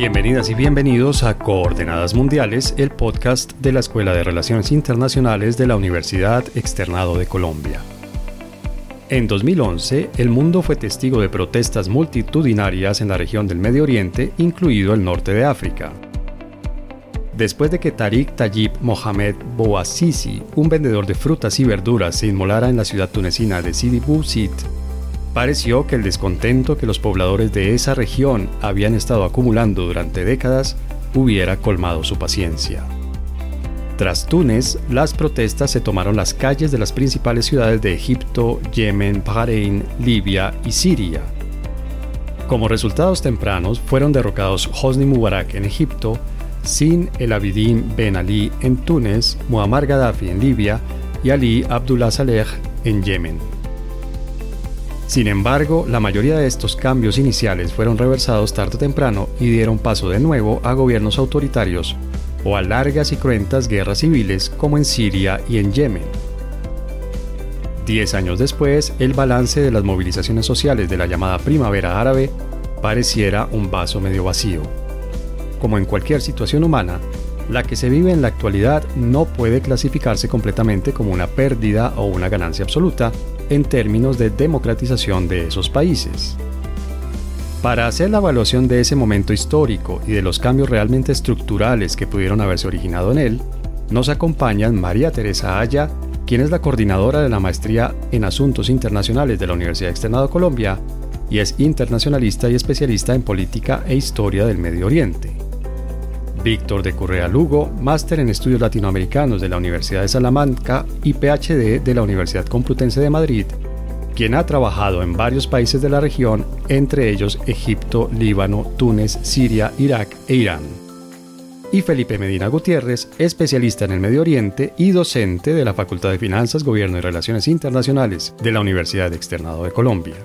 Bienvenidas y bienvenidos a Coordenadas Mundiales, el podcast de la Escuela de Relaciones Internacionales de la Universidad Externado de Colombia. En 2011, el mundo fue testigo de protestas multitudinarias en la región del Medio Oriente, incluido el norte de África. Después de que Tariq Tayyip Mohamed Bouazizi, un vendedor de frutas y verduras, se inmolara en la ciudad tunecina de Sidi Bouzid, Pareció que el descontento que los pobladores de esa región habían estado acumulando durante décadas hubiera colmado su paciencia. Tras Túnez, las protestas se tomaron las calles de las principales ciudades de Egipto, Yemen, Bahrein, Libia y Siria. Como resultados tempranos fueron derrocados Hosni Mubarak en Egipto, Sin el Abidin Ben Ali en Túnez, Muammar Gaddafi en Libia y Ali Abdullah Saleh en Yemen. Sin embargo, la mayoría de estos cambios iniciales fueron reversados tarde o temprano y dieron paso de nuevo a gobiernos autoritarios o a largas y cruentas guerras civiles como en Siria y en Yemen. Diez años después, el balance de las movilizaciones sociales de la llamada Primavera Árabe pareciera un vaso medio vacío. Como en cualquier situación humana, la que se vive en la actualidad no puede clasificarse completamente como una pérdida o una ganancia absoluta, en términos de democratización de esos países. Para hacer la evaluación de ese momento histórico y de los cambios realmente estructurales que pudieron haberse originado en él, nos acompañan María Teresa Aya, quien es la coordinadora de la maestría en Asuntos Internacionales de la Universidad Externado de Colombia y es internacionalista y especialista en política e historia del Medio Oriente. Víctor de Correa Lugo, máster en estudios latinoamericanos de la Universidad de Salamanca y PhD de la Universidad Complutense de Madrid, quien ha trabajado en varios países de la región, entre ellos Egipto, Líbano, Túnez, Siria, Irak e Irán. Y Felipe Medina Gutiérrez, especialista en el Medio Oriente y docente de la Facultad de Finanzas, Gobierno y Relaciones Internacionales de la Universidad Externado de Colombia.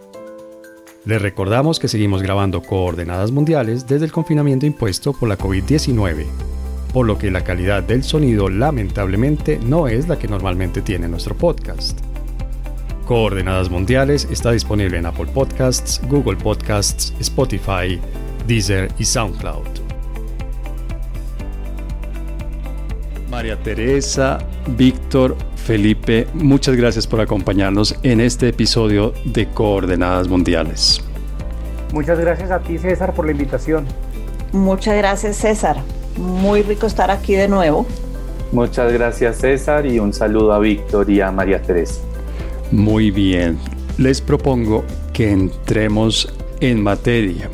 Les recordamos que seguimos grabando coordenadas mundiales desde el confinamiento impuesto por la COVID-19, por lo que la calidad del sonido lamentablemente no es la que normalmente tiene nuestro podcast. Coordenadas Mundiales está disponible en Apple Podcasts, Google Podcasts, Spotify, Deezer y SoundCloud. María Teresa, Víctor, Felipe, muchas gracias por acompañarnos en este episodio de Coordenadas Mundiales. Muchas gracias a ti, César, por la invitación. Muchas gracias, César. Muy rico estar aquí de nuevo. Muchas gracias, César, y un saludo a Víctor y a María Teresa. Muy bien, les propongo que entremos en materia.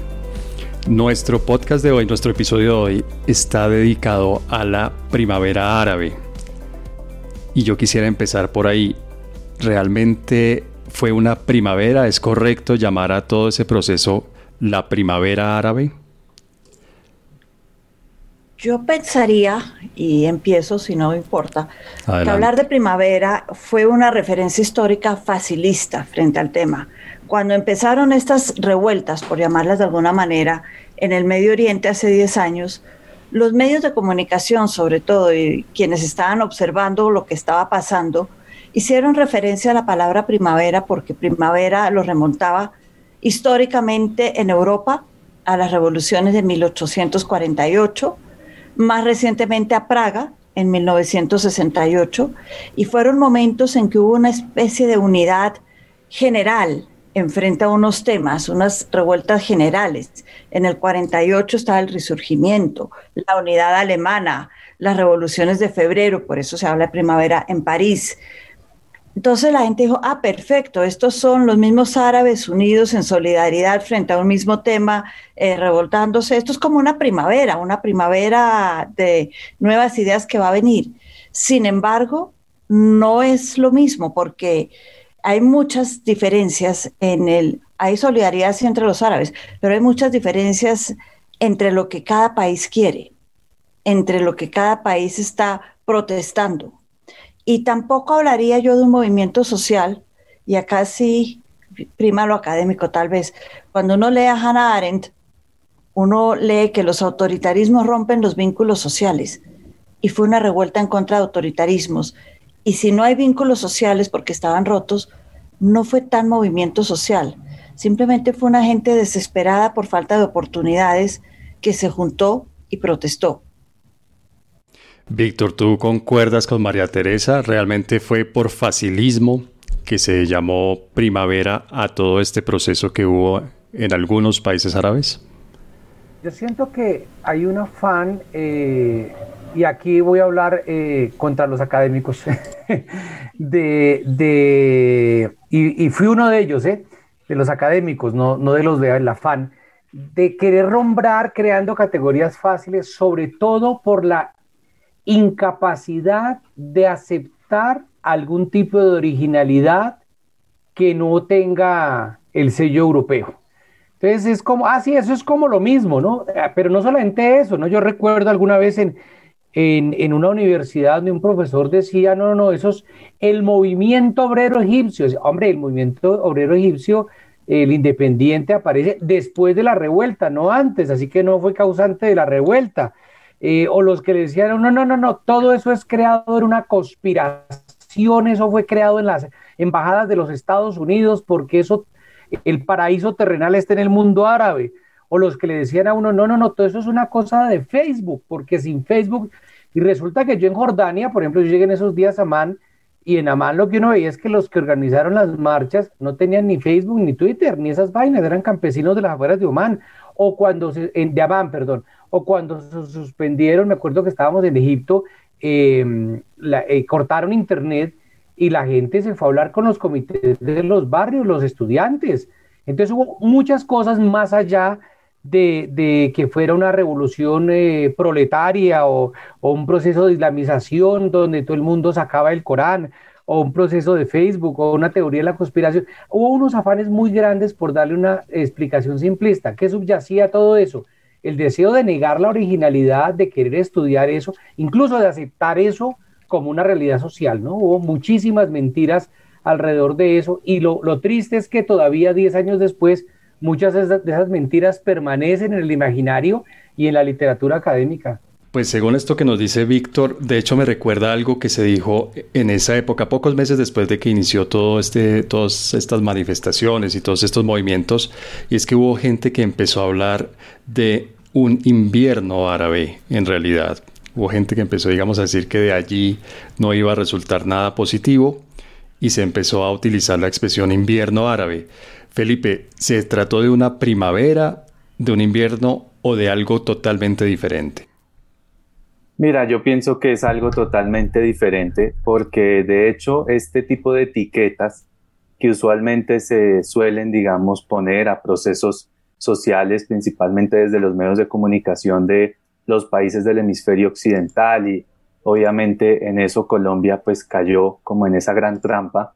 Nuestro podcast de hoy, nuestro episodio de hoy, está dedicado a la primavera árabe y yo quisiera empezar por ahí. ¿Realmente fue una primavera? ¿Es correcto llamar a todo ese proceso la primavera árabe? Yo pensaría, y empiezo si no importa, que hablar de primavera fue una referencia histórica facilista frente al tema. Cuando empezaron estas revueltas, por llamarlas de alguna manera, en el Medio Oriente hace 10 años, los medios de comunicación, sobre todo, y quienes estaban observando lo que estaba pasando, hicieron referencia a la palabra primavera porque primavera lo remontaba históricamente en Europa a las revoluciones de 1848, más recientemente a Praga en 1968, y fueron momentos en que hubo una especie de unidad general enfrenta unos temas, unas revueltas generales. En el 48 estaba el resurgimiento, la unidad alemana, las revoluciones de febrero, por eso se habla de primavera en París. Entonces la gente dijo, ah, perfecto, estos son los mismos árabes unidos en solidaridad frente a un mismo tema, eh, revoltándose. Esto es como una primavera, una primavera de nuevas ideas que va a venir. Sin embargo, no es lo mismo porque hay muchas diferencias en el, hay solidaridad entre los árabes, pero hay muchas diferencias entre lo que cada país quiere, entre lo que cada país está protestando. Y tampoco hablaría yo de un movimiento social, y acá sí prima lo académico tal vez. Cuando uno lee a Hannah Arendt, uno lee que los autoritarismos rompen los vínculos sociales, y fue una revuelta en contra de autoritarismos y si no hay vínculos sociales porque estaban rotos, no fue tan movimiento social. Simplemente fue una gente desesperada por falta de oportunidades que se juntó y protestó. Víctor, ¿tú concuerdas con María Teresa? ¿Realmente fue por facilismo que se llamó primavera a todo este proceso que hubo en algunos países árabes? Yo siento que hay un afán, eh, y aquí voy a hablar eh, contra los académicos, de, y, fui uno de ellos, eh, de los académicos, no, no de los del afán, de querer nombrar creando categorías fáciles, sobre todo por la incapacidad de aceptar algún tipo de originalidad que no tenga el sello europeo. Entonces es como, ah, sí, eso es como lo mismo, ¿no? Ah, pero no solamente eso, ¿no? Yo recuerdo alguna vez en, en, una universidad donde un profesor decía, no, no, no, eso es el movimiento obrero egipcio. Hombre, el movimiento obrero egipcio, el independiente aparece después de la revuelta, no antes, así que no fue causante de la revuelta. Eh, o los que le decían, no, no, no, no, todo eso es creado en una conspiración, eso fue creado en las embajadas de los Estados Unidos, porque eso, el paraíso terrenal está en el mundo árabe. O los que le decían a uno, no, no, no, todo eso es una cosa de Facebook, porque sin Facebook, y resulta que yo en Jordania, por ejemplo, yo llegué en esos días a Amán, y en Amán lo que uno veía es que los que organizaron las marchas no tenían ni Facebook, ni Twitter, ni esas vainas, eran campesinos de las afueras de Amán o cuando se, de Amán, perdón, o cuando se suspendieron, me acuerdo que estábamos en Egipto, em, eh, cortaron internet y la gente se fue a hablar con los comités de los barrios, los estudiantes. Entonces hubo muchas cosas más allá de, que fuera una revolución eh, proletaria o, un proceso de islamización donde todo el mundo sacaba el Corán o un proceso de Facebook o una teoría de la conspiración. Hubo unos afanes muy grandes por darle una explicación simplista. ¿Qué subyacía todo eso? el deseo de negar la originalidad, de querer estudiar eso, incluso de aceptar eso como una realidad social, ¿no? Hubo muchísimas mentiras alrededor de eso y lo, triste es que todavía 10 años después muchas de esas, mentiras permanecen en el imaginario y en la literatura académica. Pues según esto que nos dice Víctor, de hecho me recuerda algo que se dijo en esa época, pocos meses después de que inició todo este, todas estas manifestaciones y todos estos movimientos, y es que hubo gente que empezó a hablar de un invierno árabe en realidad. Hubo gente que empezó, digamos, a decir que de allí no iba a resultar nada positivo y se empezó a utilizar la expresión invierno árabe. Felipe, ¿se trató de una primavera, de un invierno o de algo totalmente diferente? Mira, yo pienso que es algo totalmente diferente porque de hecho este tipo de etiquetas que usualmente se suelen, digamos, poner a procesos sociales, principalmente desde los medios de comunicación de los países del hemisferio occidental y obviamente en eso Colombia pues cayó como en esa gran trampa,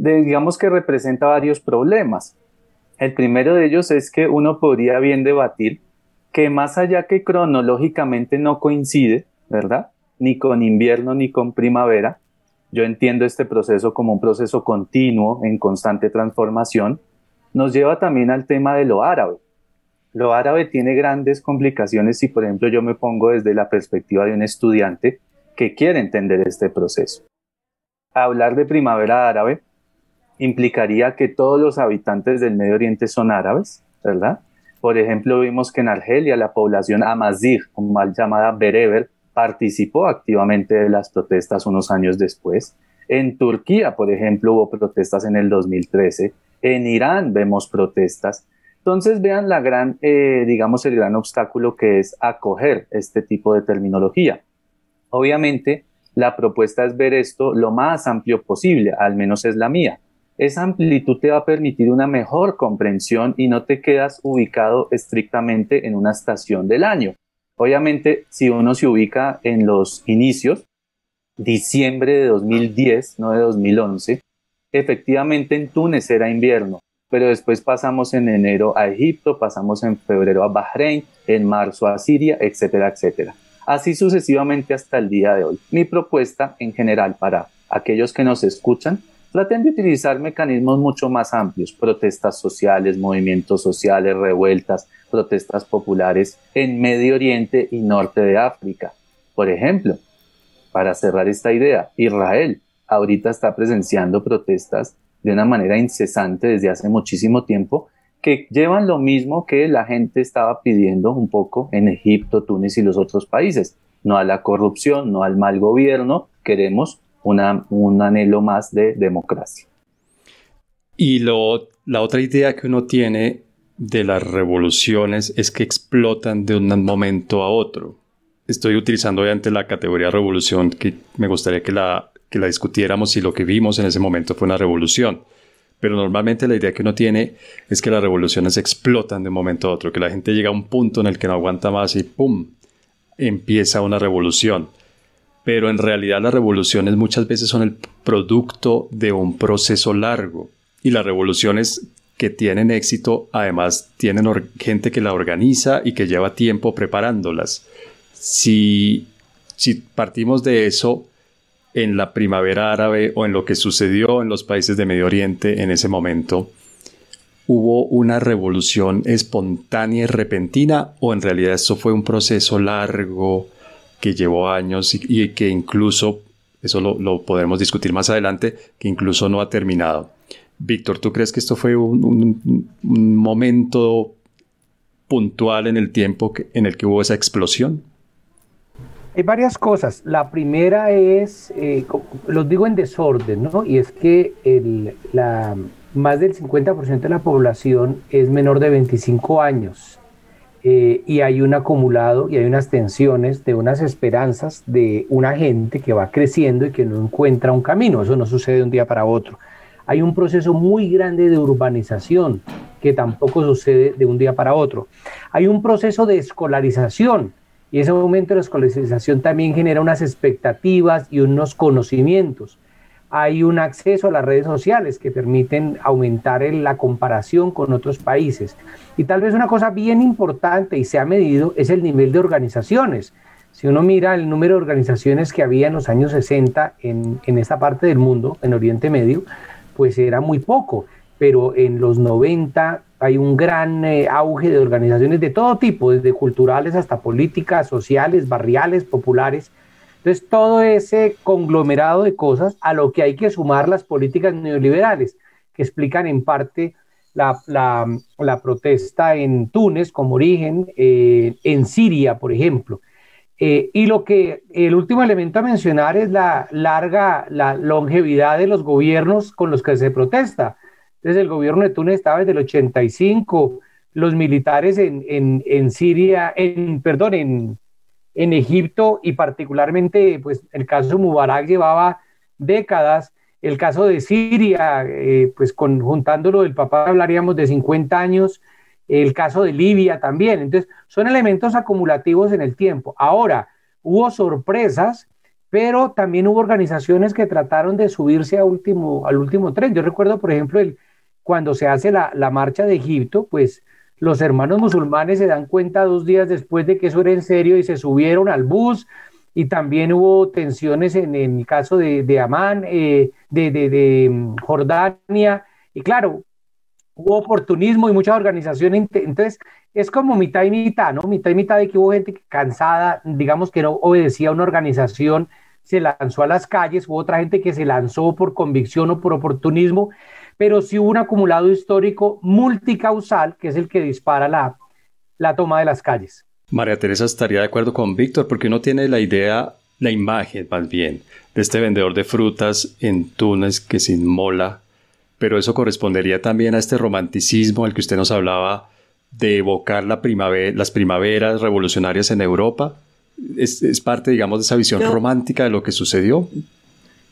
de, digamos que representa varios problemas. El primero de ellos es que uno podría bien debatir que más allá que cronológicamente no coincide, ¿verdad? Ni con invierno ni con primavera, yo entiendo este proceso como un proceso continuo en constante transformación, nos lleva también al tema de lo árabe. Lo árabe tiene grandes complicaciones si, por ejemplo, yo me pongo desde la perspectiva de un estudiante que quiere entender este proceso. Hablar de primavera árabe implicaría que todos los habitantes del Medio Oriente son árabes, ¿verdad? Por ejemplo, vimos que en Argelia la población amazigh, o mal llamada bereber, participó activamente de las protestas unos años después. En Turquía, por ejemplo, hubo protestas en el 2013. En Irán vemos protestas. Entonces vean la gran, eh, digamos, el gran obstáculo que es acoger este tipo de terminología. Obviamente, la propuesta es ver esto lo más amplio posible, al menos es la mía. Esa amplitud te va a permitir una mejor comprensión y no te quedas ubicado estrictamente en una estación del año. Obviamente, si uno se ubica en los inicios, diciembre de 2010, no de 2011, efectivamente en Túnez era invierno, pero después pasamos en enero a Egipto, pasamos en febrero a Bahrein, en marzo a Siria, etcétera, etcétera. Así sucesivamente hasta el día de hoy. Mi propuesta en general para aquellos que nos escuchan, traten de utilizar mecanismos mucho más amplios, protestas sociales, movimientos sociales, revueltas, protestas populares en Medio Oriente y Norte de África. Por ejemplo, para cerrar esta idea, Israel ahorita está presenciando protestas de una manera incesante desde hace muchísimo tiempo que llevan lo mismo que la gente estaba pidiendo un poco en Egipto, Túnez y los otros países. No a la corrupción, no al mal gobierno, queremos un anhelo más de democracia. Y lo, la otra idea que uno tiene de las revoluciones es que explotan de un momento a otro. Estoy utilizando obviamente la categoría revolución que me gustaría que la, que la discutiéramos si lo que vimos en ese momento fue una revolución. Pero normalmente la idea que uno tiene es que las revoluciones explotan de un momento a otro, que la gente llega a un punto en el que no aguanta más y ¡pum! empieza una revolución. Pero en realidad las revoluciones muchas veces son el producto de un proceso largo. Y las revoluciones que tienen éxito además tienen gente que la organiza y que lleva tiempo preparándolas. Si, si partimos de eso, en la primavera árabe o en lo que sucedió en los países de Medio Oriente en ese momento, ¿hubo una revolución espontánea y repentina o en realidad eso fue un proceso largo que llevó años y, que incluso, eso lo, podremos discutir más adelante, que incluso no ha terminado? Víctor, ¿tú crees que esto fue un, momento puntual en el tiempo en el que hubo esa explosión? Hay varias cosas. La primera es, eh, los digo en desorden, ¿no? Y es que el, la, más del 50% de la población es menor de 25 años. Eh, y hay un acumulado y hay unas tensiones de unas esperanzas de una gente que va creciendo y que no encuentra un camino. Eso no sucede de un día para otro. Hay un proceso muy grande de urbanización que tampoco sucede de un día para otro. Hay un proceso de escolarización y ese momento de la escolarización también genera unas expectativas y unos conocimientos. Hay un acceso a las redes sociales que permiten aumentar la comparación con otros países. Y tal vez una cosa bien importante y se ha medido es el nivel de organizaciones. Si uno mira el número de organizaciones que había en los años 60 en, en esta parte del mundo, en Oriente Medio, pues era muy poco pero en los 90 hay un gran eh, auge de organizaciones de todo tipo, desde culturales hasta políticas, sociales, barriales, populares. Entonces, todo ese conglomerado de cosas a lo que hay que sumar las políticas neoliberales, que explican en parte la, protesta en Túnez como origen, eh, en Siria, por ejemplo. Eh, y lo que el último elemento a mencionar es la larga, la longevidad de los gobiernos con los que se protesta entonces el gobierno de Túnez estaba desde el 85, los militares en, en, en Siria, en, perdón, en, en Egipto y particularmente pues el caso Mubarak llevaba décadas, el caso de Siria, eh, pues con, juntándolo del papá hablaríamos de 50 años, el caso de Libia también, entonces son elementos acumulativos en el tiempo. Ahora, hubo sorpresas, pero también hubo organizaciones que trataron de subirse al último tren. Yo recuerdo, por ejemplo, el, cuando se hace la, marcha de Egipto, pues los hermanos musulmanes se dan cuenta dos días después de que eso era en serio y se subieron al bus y también hubo tensiones en, el caso de, de Amán, eh, de, mm, Jordania, y claro, hubo oportunismo y muchas organizaciones, entonces es como mitad y mitad, ¿no? Mitad y mitad de que hubo gente cansada, digamos que no obedecía a una organización, se lanzó a las calles, hubo otra gente que se lanzó por convicción o por oportunismo, pero sí hubo un acumulado histórico multicausal que es el que dispara la, la toma de las calles. María Teresa estaría de acuerdo con Víctor porque uno tiene la idea, la imagen más bien, de este vendedor de frutas en Túnez que se inmola, pero eso correspondería también a este romanticismo al que usted nos hablaba de evocar la primavera, las primaveras revolucionarias en Europa. Es, parte, digamos, de esa visión romántica de lo que sucedió.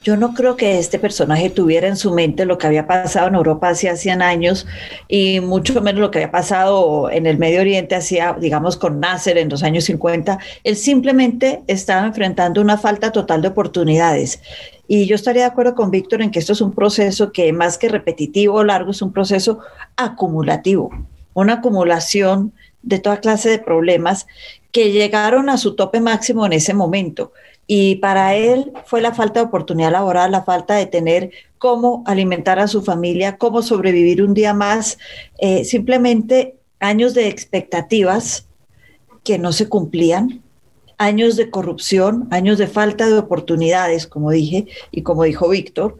Yo no creo que este personaje tuviera en su mente lo que había pasado en Europa hace 100 años y mucho menos lo que había pasado en el Medio Oriente hacía, digamos, con Nasser en los años 50. Él simplemente estaba enfrentando una falta total de oportunidades. Y yo estaría de acuerdo con Víctor en que esto es un proceso que más que repetitivo o largo, es un proceso acumulativo, una acumulación de toda clase de problemas que llegaron a su tope máximo en ese momento. Y para él fue la falta de oportunidad laboral, la falta de tener cómo alimentar a su familia, cómo sobrevivir un día más, eh, simplemente años de expectativas que no se cumplían, años de corrupción, años de falta de oportunidades, como dije y como dijo Víctor,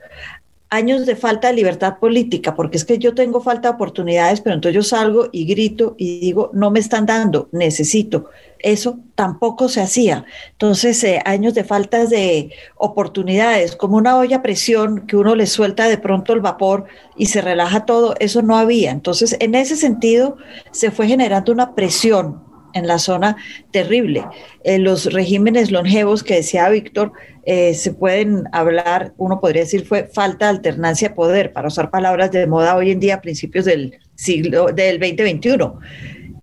años de falta de libertad política, porque es que yo tengo falta de oportunidades, pero entonces yo salgo y grito y digo, no me están dando, necesito. Eso tampoco se hacía. Entonces, eh, años de falta de oportunidades, como una olla presión que uno le suelta de pronto el vapor y se relaja todo, eso no había. Entonces, en ese sentido, se fue generando una presión en la zona terrible. Eh, los regímenes longevos que decía Víctor, eh, se pueden hablar, uno podría decir, fue falta de alternancia de poder, para usar palabras de moda hoy en día a principios del siglo del 2021.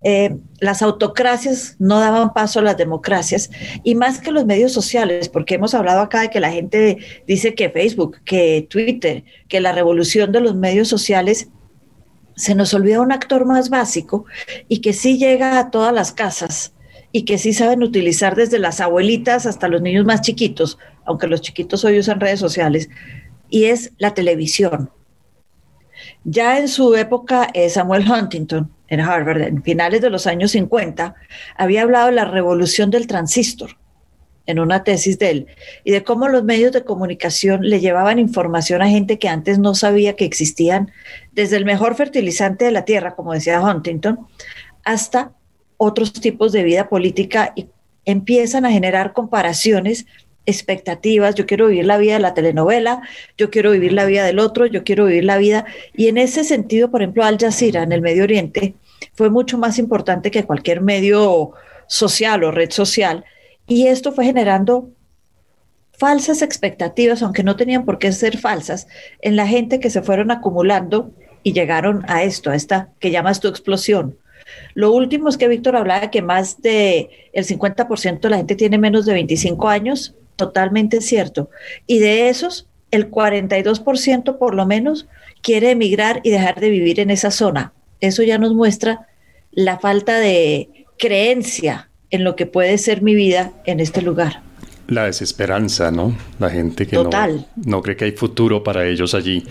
Eh, las autocracias no daban paso a las democracias y más que los medios sociales, porque hemos hablado acá de que la gente dice que Facebook, que Twitter, que la revolución de los medios sociales se nos olvida un actor más básico y que sí llega a todas las casas y que sí saben utilizar desde las abuelitas hasta los niños más chiquitos, aunque los chiquitos hoy usan redes sociales, y es la televisión. Ya en su época, eh, Samuel Huntington, en Harvard, en finales de los años 50, había hablado de la revolución del transistor en una tesis de él, y de cómo los medios de comunicación le llevaban información a gente que antes no sabía que existían, desde el mejor fertilizante de la tierra, como decía Huntington, hasta otros tipos de vida política y empiezan a generar comparaciones expectativas, yo quiero vivir la vida de la telenovela, yo quiero vivir la vida del otro, yo quiero vivir la vida. Y en ese sentido, por ejemplo, Al Jazeera en el Medio Oriente fue mucho más importante que cualquier medio social o red social. Y esto fue generando falsas expectativas, aunque no tenían por qué ser falsas, en la gente que se fueron acumulando y llegaron a esto, a esta que llamas tu explosión. Lo último es que Víctor hablaba que más de el 50% de la gente tiene menos de 25 años totalmente cierto. Y de esos, el 42% por lo menos quiere emigrar y dejar de vivir en esa zona. Eso ya nos muestra la falta de creencia en lo que puede ser mi vida en este lugar. La desesperanza, ¿no? La gente que no, no cree que hay futuro para ellos allí.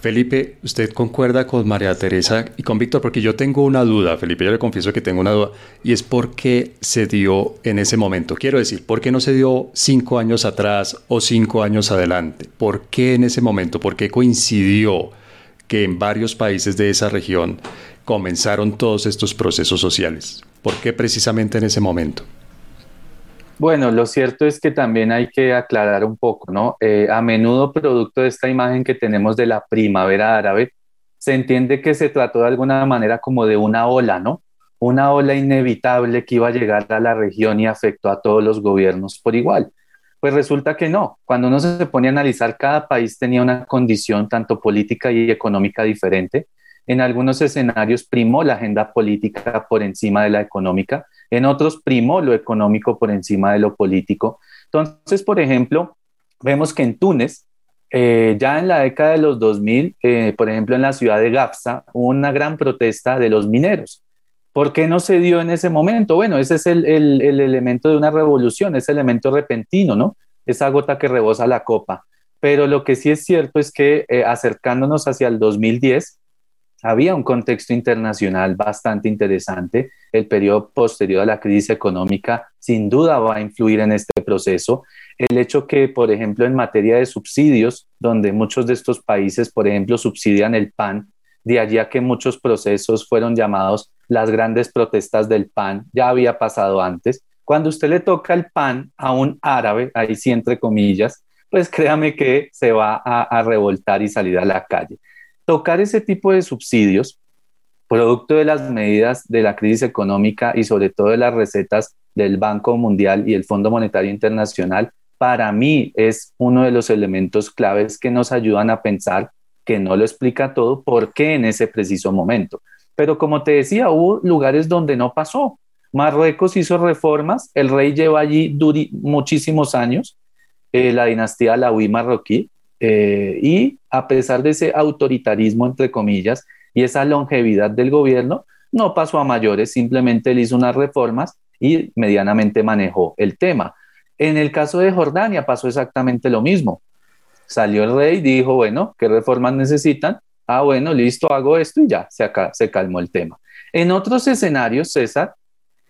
Felipe, ¿usted concuerda con María Teresa y con Víctor? Porque yo tengo una duda, Felipe, yo le confieso que tengo una duda, y es por qué se dio en ese momento. Quiero decir, ¿por qué no se dio cinco años atrás o cinco años adelante? ¿Por qué en ese momento? ¿Por qué coincidió que en varios países de esa región comenzaron todos estos procesos sociales? ¿Por qué precisamente en ese momento? Bueno, lo cierto es que también hay que aclarar un poco, ¿no? Eh, a menudo, producto de esta imagen que tenemos de la primavera árabe, se entiende que se trató de alguna manera como de una ola, ¿no? Una ola inevitable que iba a llegar a la región y afectó a todos los gobiernos por igual. Pues resulta que no. Cuando uno se pone a analizar, cada país tenía una condición tanto política y económica diferente. En algunos escenarios primó la agenda política por encima de la económica en otros primó lo económico por encima de lo político. Entonces, por ejemplo, vemos que en Túnez, eh, ya en la década de los 2000, eh, por ejemplo, en la ciudad de Gafsa, hubo una gran protesta de los mineros. ¿Por qué no se dio en ese momento? Bueno, ese es el, elemento de una revolución, ese elemento repentino, ¿no? Esa gota que rebosa la copa. Pero lo que sí es cierto es que eh, acercándonos hacia el 2010, había un contexto internacional bastante interesante. El periodo posterior a la crisis económica sin duda va a influir en este proceso. El hecho que, por ejemplo, en materia de subsidios, donde muchos de estos países, por ejemplo, subsidian el pan, de allí a que muchos procesos fueron llamados las grandes protestas del pan, ya había pasado antes. Cuando usted le toca el pan a un árabe, ahí sí entre comillas, pues créame que se va a, a revoltar y salir a la calle tocar ese tipo de subsidios, producto de las medidas de la crisis económica y sobre todo de las recetas del Banco Mundial y el Fondo Monetario Internacional, para mí es uno de los elementos claves que nos ayudan a pensar que no lo explica todo, por qué en ese preciso momento. Pero como te decía, hubo lugares donde no pasó. Marruecos hizo reformas, el rey lleva allí muchísimos años, eh, la dinastía Alawi marroquí, eh, y a pesar de ese autoritarismo, entre comillas, y esa longevidad del gobierno, no pasó a mayores, simplemente él hizo unas reformas y medianamente manejó el tema. En el caso de Jordania pasó exactamente lo mismo. Salió el rey, dijo, bueno, ¿qué reformas necesitan? Ah, bueno, listo, hago esto y ya, se, acá, se calmó el tema. En otros escenarios, César,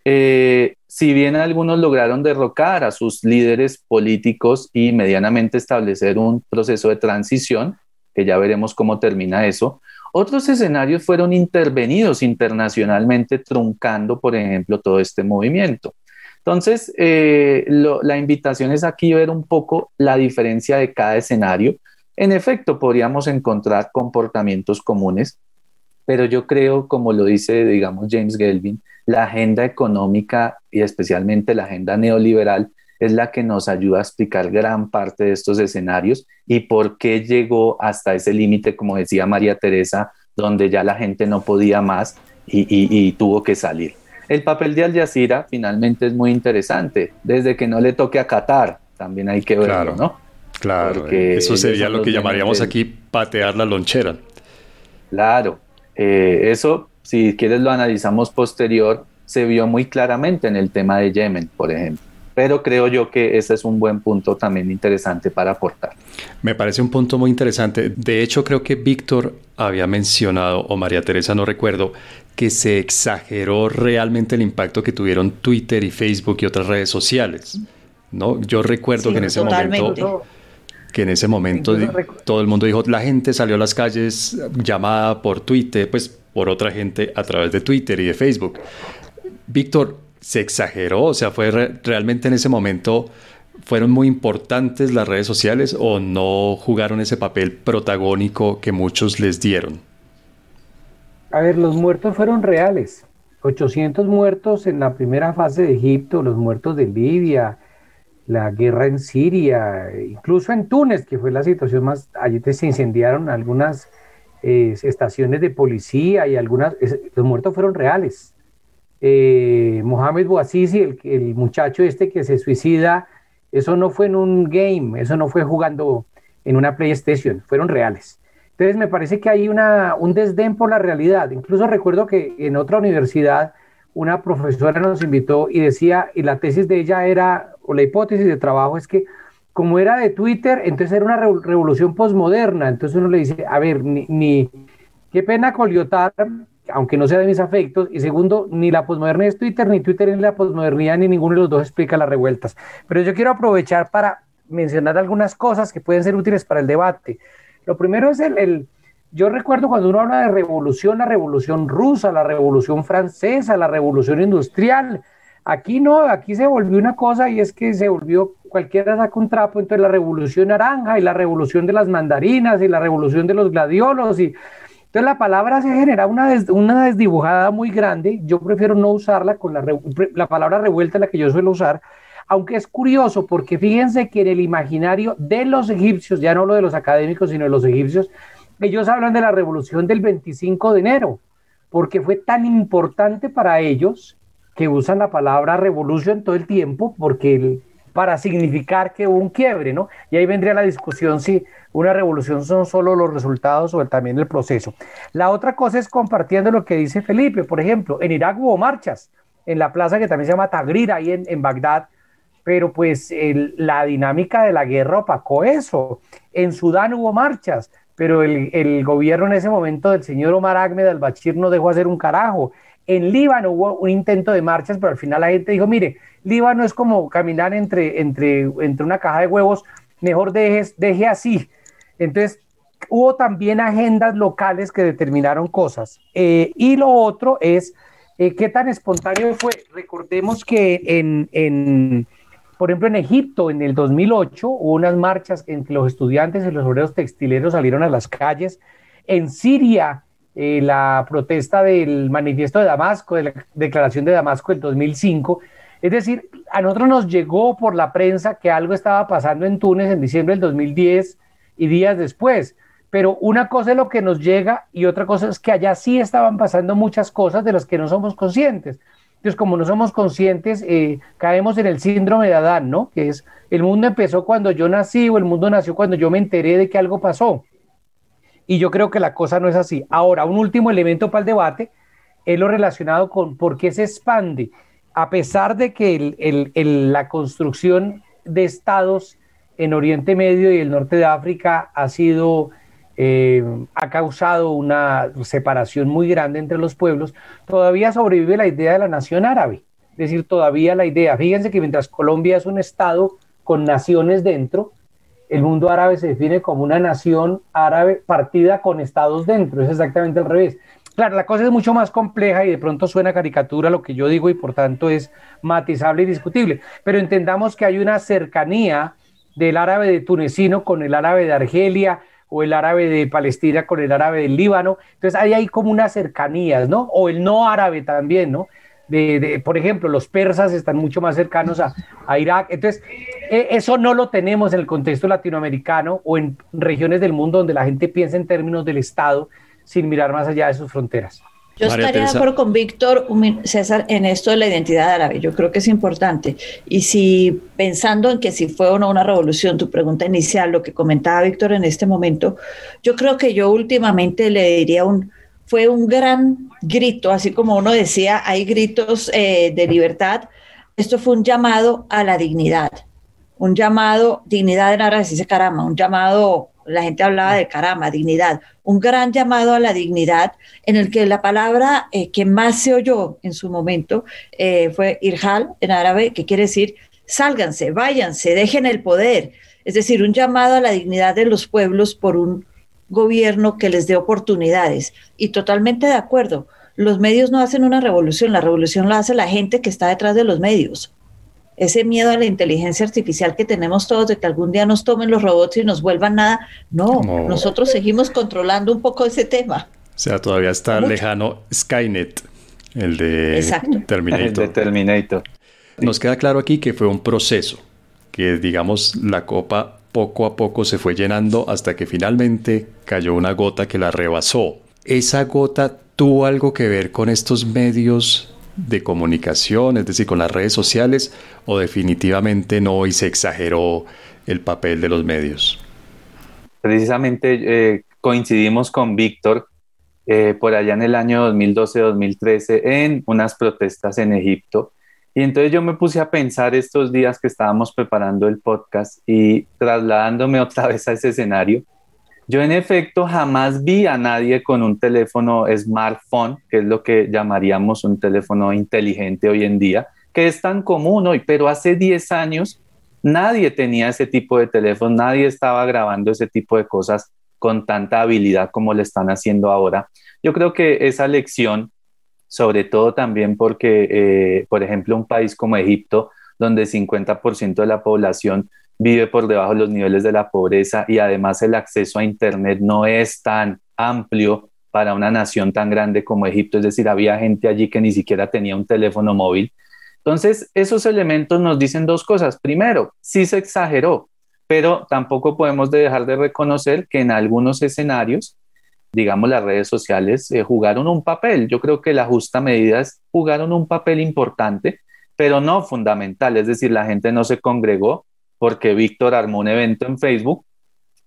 eh, si bien algunos lograron derrocar a sus líderes políticos y medianamente establecer un proceso de transición, que ya veremos cómo termina eso. Otros escenarios fueron intervenidos internacionalmente, truncando, por ejemplo, todo este movimiento. Entonces, eh, la invitación es aquí ver un poco la diferencia de cada escenario. En efecto, podríamos encontrar comportamientos comunes, pero yo creo, como lo dice, digamos, James Gelvin, la agenda económica y especialmente la agenda neoliberal es la que nos ayuda a explicar gran parte de estos escenarios y por qué llegó hasta ese límite, como decía María Teresa, donde ya la gente no podía más y tuvo que salir. El papel de Al Jazeera finalmente es muy interesante, desde que no le toque a Qatar, también hay que verlo, ¿no? Claro, eso sería lo que llamaríamos aquí patear la lonchera. Claro, eh, eso, si quieres lo analizamos posterior, se vio muy claramente en el tema de Yemen, por ejemplo. Pero creo yo que ese es un buen punto también interesante para aportar. Me parece un punto muy interesante. De hecho, creo que Víctor había mencionado, o María Teresa, no recuerdo, que se exageró realmente el impacto que tuvieron Twitter y Facebook y otras redes sociales. ¿no? Yo recuerdo que en ese momento que en ese momento todo el mundo dijo, la gente salió a las calles llamada por Twitter, pues por otra gente a través de Twitter y de Facebook. Víctor, se exageró, o sea, fue realmente en ese momento fueron muy importantes las redes sociales o no jugaron ese papel protagónico que muchos les dieron. A ver, los muertos fueron reales. 800 muertos en la primera fase de Egipto, los muertos de Libia, la guerra en Siria, incluso en Túnez, que fue la situación más, allí se incendiaron algunas eh, estaciones de policía y algunas, los muertos fueron reales. Eh, Mohamed Bouazizi, el, el muchacho este que se suicida, eso no fue en un game, eso no fue jugando en una PlayStation, fueron reales. Entonces me parece que hay una, un desdén por la realidad. Incluso recuerdo que en otra universidad una profesora nos invitó y decía, y la tesis de ella era, o la hipótesis de trabajo es que como era de Twitter, entonces era una revolución posmoderna. Entonces uno le dice, a ver, ni, ni qué pena coliotar, aunque no sea de mis afectos, y segundo, ni la posmodernidad es Twitter, ni Twitter es la posmodernidad, ni ninguno de los dos explica las revueltas. Pero yo quiero aprovechar para mencionar algunas cosas que pueden ser útiles para el debate. Lo primero es el, yo recuerdo cuando uno habla de revolución, la revolución rusa, la revolución francesa, la revolución industrial. Aquí no, aquí se volvió una cosa y es que se volvió, cualquiera saca un trapo, entonces la revolución naranja y la revolución de las mandarinas y la revolución de los gladiolos y entonces la palabra se genera una, una desdibujada muy grande, yo prefiero no usarla con la, la palabra revuelta, la que yo suelo usar, aunque es curioso porque fíjense que en el imaginario de los egipcios, ya no lo de los académicos, sino de los egipcios, ellos hablan de la revolución del 25 de enero, porque fue tan importante para ellos que usan la palabra revolución todo el tiempo, porque para significar que hubo un quiebre, ¿no? Y ahí vendría la discusión si una revolución son solo los resultados o también el proceso. La otra cosa es compartiendo lo que dice Felipe, por ejemplo, en Irak hubo marchas, en la plaza que también se llama Tagrira, ahí en, en Bagdad, pero pues la dinámica de la guerra opacó eso. En Sudán hubo marchas, pero el, gobierno en ese momento del señor Omar Ahmed al-Bashir no dejó hacer un carajo. En Líbano hubo un intento de marchas, pero al final la gente dijo, mire, Líbano es como caminar entre, entre, entre una caja de huevos, mejor dejes, deje así. Entonces, hubo también agendas locales que determinaron cosas. Eh, y lo otro es, eh, ¿qué tan espontáneo fue? Recordemos que en, en por ejemplo, en Egipto, en el 2008, hubo unas marchas en los estudiantes y los obreros textileros salieron a las calles. En Siria, eh, la protesta del manifiesto de Damasco, de la declaración de Damasco del 2005. Es decir, a nosotros nos llegó por la prensa que algo estaba pasando en Túnez en diciembre del 2010 y días después. Pero una cosa es lo que nos llega y otra cosa es que allá sí estaban pasando muchas cosas de las que no somos conscientes. Entonces, como no somos conscientes, eh, caemos en el síndrome de Adán, ¿no? Que es, el mundo empezó cuando yo nací o el mundo nació cuando yo me enteré de que algo pasó. Y yo creo que la cosa no es así. Ahora, un último elemento para el debate es lo relacionado con por qué se expande. A pesar de que la construcción de estados en Oriente Medio y el norte de África ha sido eh, ha causado una separación muy grande entre los pueblos, todavía sobrevive la idea de la nación árabe. Es decir, todavía la idea, fíjense que mientras Colombia es un estado con naciones dentro, el mundo árabe se define como una nación árabe partida con estados dentro, es exactamente al revés. Claro, la cosa es mucho más compleja y de pronto suena caricatura lo que yo digo y por tanto es matizable y discutible, pero entendamos que hay una cercanía del árabe de tunecino con el árabe de Argelia o el árabe de Palestina con el árabe del Líbano, entonces ahí hay como unas cercanías, ¿no? O el no árabe también, ¿no? De, por ejemplo, los persas están mucho más cercanos a, a Irak. Entonces, e, eso no lo tenemos en el contexto latinoamericano o en regiones del mundo donde la gente piensa en términos del Estado sin mirar más allá de sus fronteras. Yo estaría de acuerdo con Víctor, César, en esto de la identidad árabe. Yo creo que es importante. Y si pensando en que si fue o no una revolución, tu pregunta inicial, lo que comentaba Víctor en este momento, yo creo que yo últimamente le diría un, fue un gran grito, así como uno decía, hay gritos eh, de libertad. Esto fue un llamado a la dignidad, un llamado, dignidad en árabe se dice caramba, un llamado la gente hablaba de caramba, dignidad, un gran llamado a la dignidad en el que la palabra eh, que más se oyó en su momento eh, fue irhal en árabe, que quiere decir sálganse, váyanse, dejen el poder. Es decir, un llamado a la dignidad de los pueblos por un gobierno que les dé oportunidades. Y totalmente de acuerdo, los medios no hacen una revolución, la revolución la hace la gente que está detrás de los medios ese miedo a la inteligencia artificial que tenemos todos de que algún día nos tomen los robots y nos vuelvan nada. No, nosotros seguimos controlando un poco ese tema. O sea, todavía está lejano Skynet, el de Terminator. Terminator. Nos queda claro aquí que fue un proceso, que digamos la copa poco a poco se fue llenando hasta que finalmente cayó una gota que la rebasó. ¿Esa gota tuvo algo que ver con estos medios de comunicación, es decir, con las redes sociales, o definitivamente no y se exageró el papel de los medios? Precisamente eh, coincidimos con Víctor eh, por allá en el año 2012-2013 en unas protestas en Egipto. Y entonces yo me puse a pensar estos días que estábamos preparando el podcast y trasladándome otra vez a ese escenario, yo en efecto jamás vi a nadie con un teléfono smartphone, que es lo que llamaríamos un teléfono inteligente hoy en día, que es tan común hoy, pero hace 10 años nadie tenía ese tipo de teléfono, nadie estaba grabando ese tipo de cosas con tanta habilidad como le están haciendo ahora. Yo creo que esa lección, sobre todo también porque, eh, por ejemplo, un país como Egipto, donde 50% de la población vive por debajo de los niveles de la pobreza y además el acceso a Internet no es tan amplio para una nación tan grande como Egipto, es decir, había gente allí que ni siquiera tenía un teléfono móvil. Entonces, esos elementos nos dicen dos cosas. Primero, sí se exageró, pero tampoco podemos dejar de reconocer que en algunos escenarios, digamos, las redes sociales eh, jugaron un papel. Yo creo que la justa medida es jugaron un papel importante, pero no fundamental, es decir, la gente no se congregó porque Víctor armó un evento en Facebook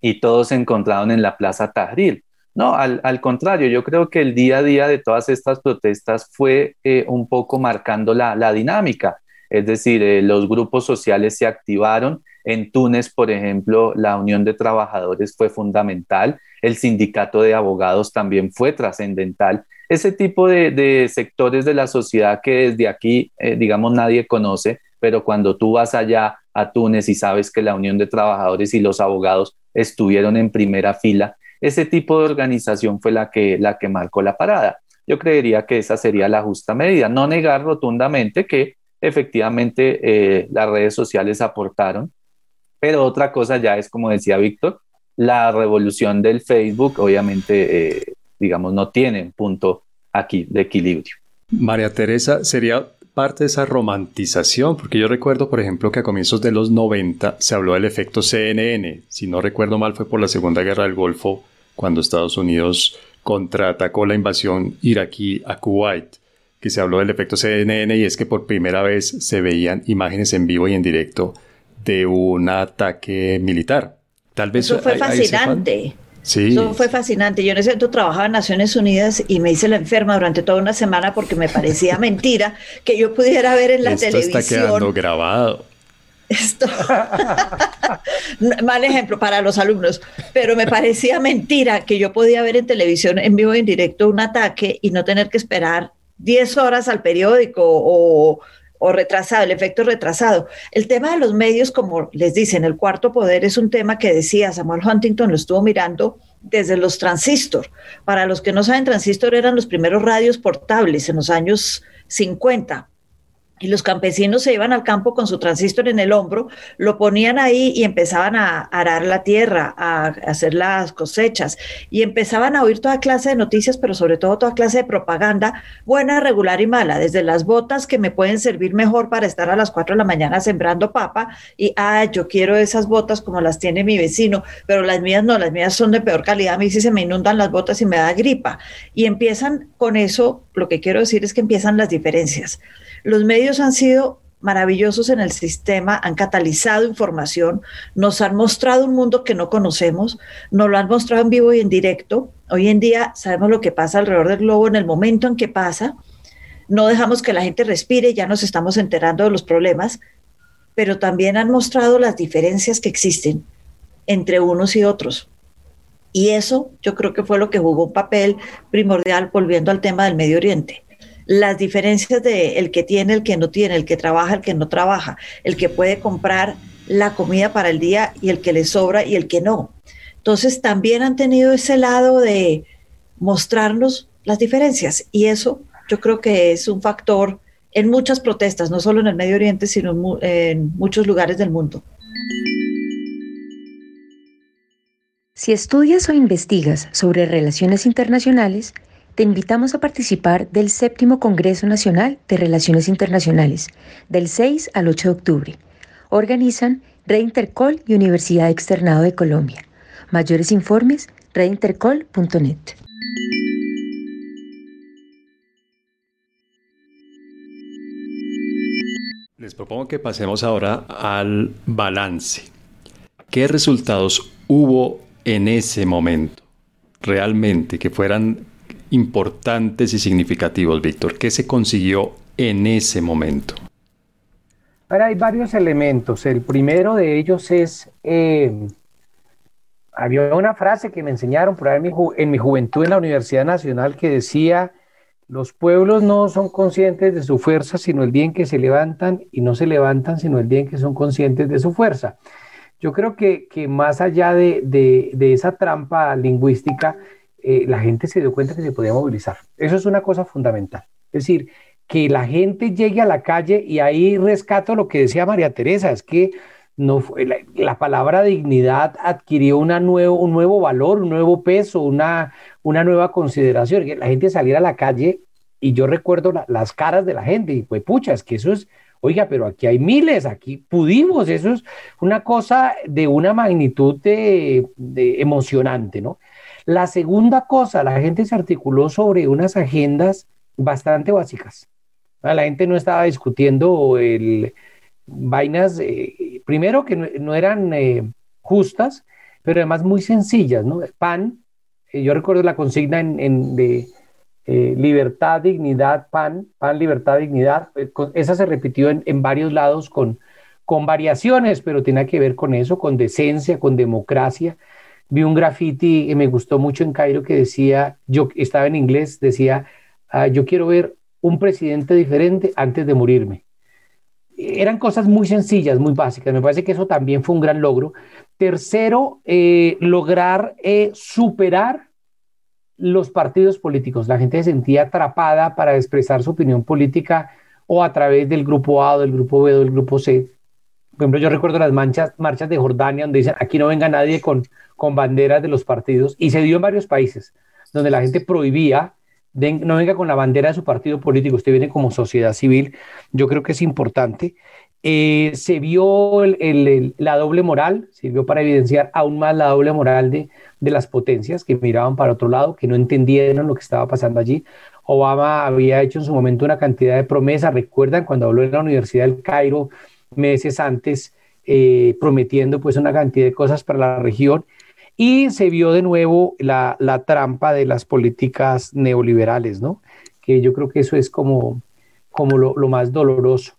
y todos se encontraron en la Plaza Tahrir. No, al, contrario, yo creo que el día a día de todas estas protestas fue eh, un poco marcando la, dinámica. Es decir, eh, los grupos sociales se activaron. En Túnez, por ejemplo, la Unión de Trabajadores fue fundamental. El sindicato de abogados también fue trascendental. Ese tipo de, sectores de la sociedad que desde aquí, eh, digamos, nadie conoce, pero cuando tú vas allá a Túnez y sabes que la Unión de Trabajadores y los abogados estuvieron en primera fila, ese tipo de organización fue la que, la que marcó la parada. Yo creería que esa sería la justa medida, no negar rotundamente que efectivamente eh, las redes sociales aportaron, pero otra cosa ya es, como decía Víctor, la revolución del Facebook obviamente, eh, digamos, no tiene un punto aquí de equilibrio. María Teresa, sería parte de esa romantización, porque yo recuerdo, por ejemplo, que a comienzos de los 90 se habló del efecto CNN. Si no recuerdo mal, fue por la Segunda Guerra del Golfo, cuando Estados Unidos contraatacó la invasión iraquí a Kuwait, que se habló del efecto CNN y es que por primera vez se veían imágenes en vivo y en directo de un ataque militar. Tal vez eso fue fascinante. Sí. Eso fue fascinante. Yo en ese momento trabajaba en Naciones Unidas y me hice la enferma durante toda una semana porque me parecía mentira que yo pudiera ver en la Esto televisión. Está quedando grabado. Esto. Mal ejemplo para los alumnos, pero me parecía mentira que yo podía ver en televisión en vivo y en directo un ataque y no tener que esperar 10 horas al periódico o o retrasado, el efecto retrasado. El tema de los medios, como les dicen, el cuarto poder es un tema que decía Samuel Huntington, lo estuvo mirando desde los transistor. Para los que no saben, transistor eran los primeros radios portables en los años 50 y los campesinos se iban al campo con su transistor en el hombro, lo ponían ahí y empezaban a arar la tierra, a hacer las cosechas y empezaban a oír toda clase de noticias, pero sobre todo toda clase de propaganda, buena, regular y mala, desde las botas que me pueden servir mejor para estar a las 4 de la mañana sembrando papa y, ah, yo quiero esas botas como las tiene mi vecino, pero las mías no, las mías son de peor calidad, a mí sí se me inundan las botas y me da gripa. Y empiezan con eso, lo que quiero decir es que empiezan las diferencias. Los medios han sido maravillosos en el sistema, han catalizado información, nos han mostrado un mundo que no conocemos, nos lo han mostrado en vivo y en directo. Hoy en día sabemos lo que pasa alrededor del globo en el momento en que pasa. No dejamos que la gente respire, ya nos estamos enterando de los problemas, pero también han mostrado las diferencias que existen entre unos y otros. Y eso yo creo que fue lo que jugó un papel primordial volviendo al tema del Medio Oriente las diferencias de el que tiene, el que no tiene, el que trabaja, el que no trabaja, el que puede comprar la comida para el día y el que le sobra y el que no. Entonces también han tenido ese lado de mostrarnos las diferencias y eso yo creo que es un factor en muchas protestas, no solo en el Medio Oriente, sino en muchos lugares del mundo. Si estudias o investigas sobre relaciones internacionales, te invitamos a participar del séptimo Congreso Nacional de Relaciones Internacionales, del 6 al 8 de octubre. Organizan Red Intercol y Universidad Externado de Colombia. Mayores informes, redintercol.net. Les propongo que pasemos ahora al balance. ¿Qué resultados hubo en ese momento? Realmente que fueran importantes y significativos, Víctor? ¿Qué se consiguió en ese momento? Ahora hay varios elementos. El primero de ellos es, eh, había una frase que me enseñaron por ahí en mi, en mi juventud en la Universidad Nacional que decía, los pueblos no son conscientes de su fuerza sino el día en que se levantan y no se levantan sino el día en que son conscientes de su fuerza. Yo creo que, que más allá de, de esa trampa lingüística, eh, la gente se dio cuenta que se podía movilizar. Eso es una cosa fundamental. Es decir, que la gente llegue a la calle y ahí rescato lo que decía María Teresa, es que no la, palabra dignidad adquirió una nuevo, un nuevo valor, un nuevo peso, una, una nueva consideración, que la gente saliera a la calle y yo recuerdo las caras de la gente y pues pucha, es que eso es, oiga, pero aquí hay miles, aquí pudimos, eso es una cosa de una magnitud de emocionante, ¿no? La segunda cosa, la gente se articuló sobre unas agendas bastante básicas. La gente no estaba discutiendo el, vainas, eh, primero que no, eran eh, justas, pero además muy sencillas, ¿no? Pan, eh, yo recuerdo la consigna en, de libertad, dignidad, pan, pan, libertad, dignidad, esa se repitió en, en varios lados con, con variaciones, pero tiene que ver con eso, con decencia, con democracia, vi un graffiti que me gustó mucho en Cairo que decía, yo estaba en inglés, decía, ah, yo quiero ver un presidente diferente antes de morirme. Eran cosas muy sencillas, muy básicas. Me parece que eso también fue un gran logro. Tercero, eh, lograr eh, superar los partidos políticos. La gente se sentía atrapada para expresar su opinión política o a través del grupo A, del grupo B, o del grupo C. Por ejemplo, yo recuerdo las manchas, marchas de Jordania donde dicen, aquí no venga nadie con, con banderas de los partidos, y se dio en varios países, donde la gente prohibía, no venga con la bandera de su partido político, usted viene como sociedad civil, yo creo que es importante. Eh, se vio la doble moral, sirvió para evidenciar aún más la doble moral de, de las potencias que miraban para otro lado, que no entendieron lo que estaba pasando allí. Obama había hecho en su momento una cantidad de promesas, recuerdan cuando habló en la Universidad del Cairo meses antes, eh, prometiendo pues una cantidad de cosas para la región y se vio de nuevo la, trampa de las políticas neoliberales, ¿no? Que yo creo que eso es como, como lo, más doloroso.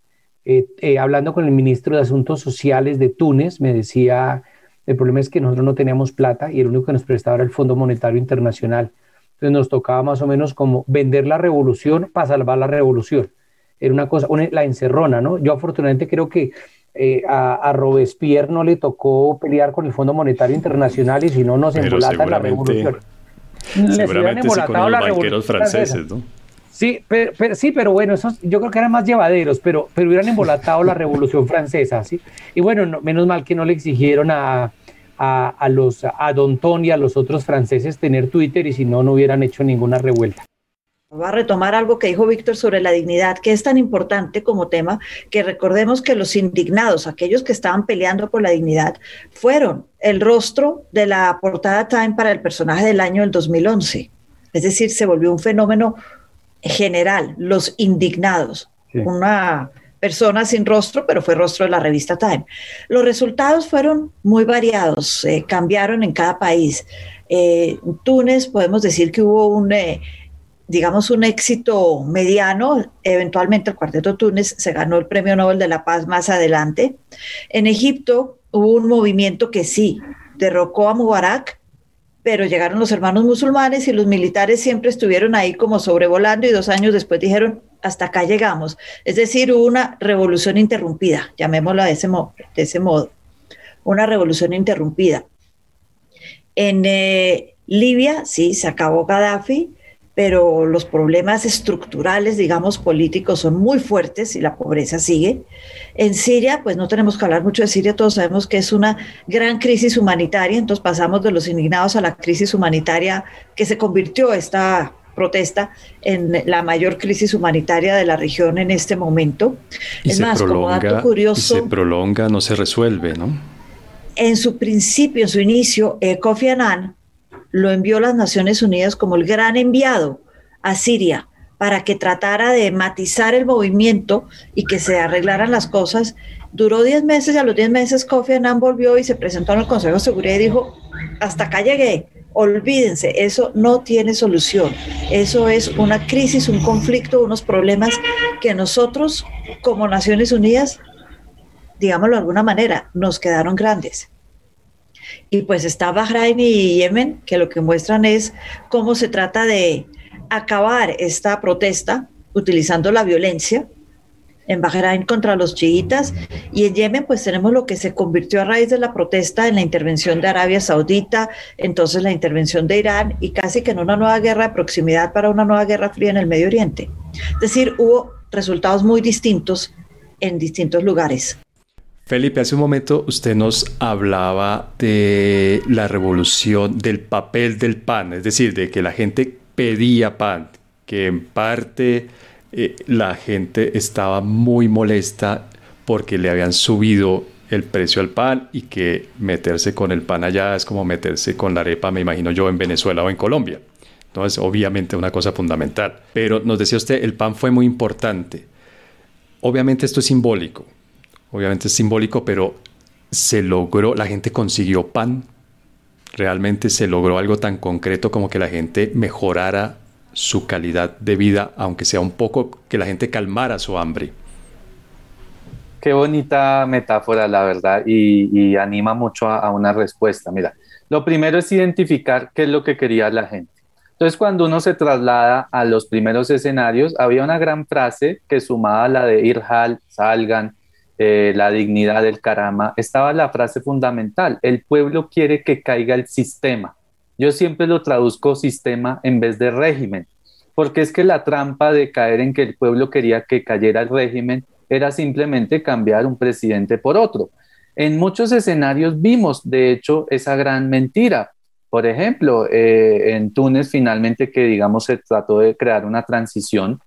Eh, eh, hablando con el ministro de Asuntos Sociales de Túnez, me decía, el problema es que nosotros no teníamos plata y el único que nos prestaba era el Fondo Monetario Internacional. Entonces nos tocaba más o menos como vender la revolución para salvar la revolución. Era una cosa, la encerrona, ¿no? Yo afortunadamente creo que eh, a, Robespierre no le tocó pelear con el Fondo Monetario Internacional y si no nos embolatan la revolución. Seguramente sí con los banqueros franceses, ¿no? Sí, pero, sí, pero bueno, esos yo creo que eran más llevaderos, pero, pero hubieran embolatado la Revolución Francesa, ¿sí? Y bueno, menos mal que no le exigieron a, a, los, a Danton y a los otros franceses tener Twitter y si no, no hubieran hecho ninguna revuelta. Va a retomar algo que dijo Víctor sobre la dignidad, que es tan importante como tema, que recordemos que los indignados, aquellos que estaban peleando por la dignidad, fueron el rostro de la portada Time para el personaje del año del 2011. Es decir, se volvió un fenómeno general, los indignados. Una persona sin rostro, pero fue rostro de la revista Time. Los resultados fueron muy variados, eh, cambiaron en cada país. Eh, en Túnez podemos decir que hubo un, eh, digamos, un éxito mediano. Eventualmente el Cuarteto Túnez se ganó el Premio Nobel de la Paz más adelante. En Egipto hubo un movimiento que sí derrocó a Mubarak, pero llegaron los hermanos musulmanes y los militares siempre estuvieron ahí como sobrevolando y dos años después dijeron, hasta acá llegamos. Es decir, hubo una revolución interrumpida, llamémosla de ese, de ese modo, una revolución interrumpida. En eh, Libia, sí, se acabó Gaddafi, pero los problemas estructurales, digamos, políticos son muy fuertes y la pobreza sigue. En Siria, pues no tenemos que hablar mucho de Siria, todos sabemos que es una gran crisis humanitaria, entonces pasamos de los indignados a la crisis humanitaria que se convirtió esta protesta en la mayor crisis humanitaria de la región en este momento. es más, como dato curioso... se prolonga, no se resuelve, ¿no? En su principio, en su inicio, eh, Kofi Annan lo envió las Naciones Unidas como el gran enviado a Siria para que tratara de matizar el movimiento y que se arreglaran las cosas. Duró 10 meses y a los 10 meses Kofi Annan volvió y se presentó en el Consejo de Seguridad y dijo, hasta acá llegué, olvídense, eso no tiene solución. Eso es una crisis, un conflicto, unos problemas que nosotros como Naciones Unidas, digámoslo de alguna manera, nos quedaron grandes. Y pues está Bahrein y Yemen, que lo que muestran es cómo se trata de acabar esta protesta utilizando la violencia en Bahrein contra los chiitas y en Yemen pues tenemos lo que se convirtió a raíz de la protesta en la intervención de Arabia Saudita, entonces la intervención de Irán y casi que en una nueva guerra de proximidad para una nueva guerra fría en el Medio Oriente. Es decir, hubo resultados muy distintos en distintos lugares. Felipe, hace un momento usted nos hablaba de la revolución del papel del pan, es decir, de que la gente pedía pan, que en parte eh, la gente estaba muy molesta porque le habían subido el precio al pan y que meterse con el pan allá es como meterse con la arepa, me imagino yo, en Venezuela o en Colombia. Entonces, obviamente una cosa fundamental. Pero nos decía usted, el pan fue muy importante. Obviamente esto es simbólico, obviamente es simbólico, pero se logró, la gente consiguió pan, realmente se logró algo tan concreto como que la gente mejorara su calidad de vida, aunque sea un poco que la gente calmara su hambre. Qué bonita metáfora, la verdad, y, anima mucho a, una respuesta. Mira, lo primero es identificar qué es lo que quería la gente. Entonces, cuando uno se traslada a los primeros escenarios, había una gran frase que sumaba la de Irhal, salgan, eh, la dignidad del carama, estaba la frase fundamental, el pueblo quiere que caiga el sistema. Yo siempre lo traduzco sistema en vez de régimen, porque es que la trampa de caer en que el pueblo quería que cayera el régimen era simplemente cambiar un presidente por otro. En muchos escenarios vimos, de hecho, esa gran mentira. Por ejemplo, eh, en Túnez finalmente que, digamos, se trató de crear una transición,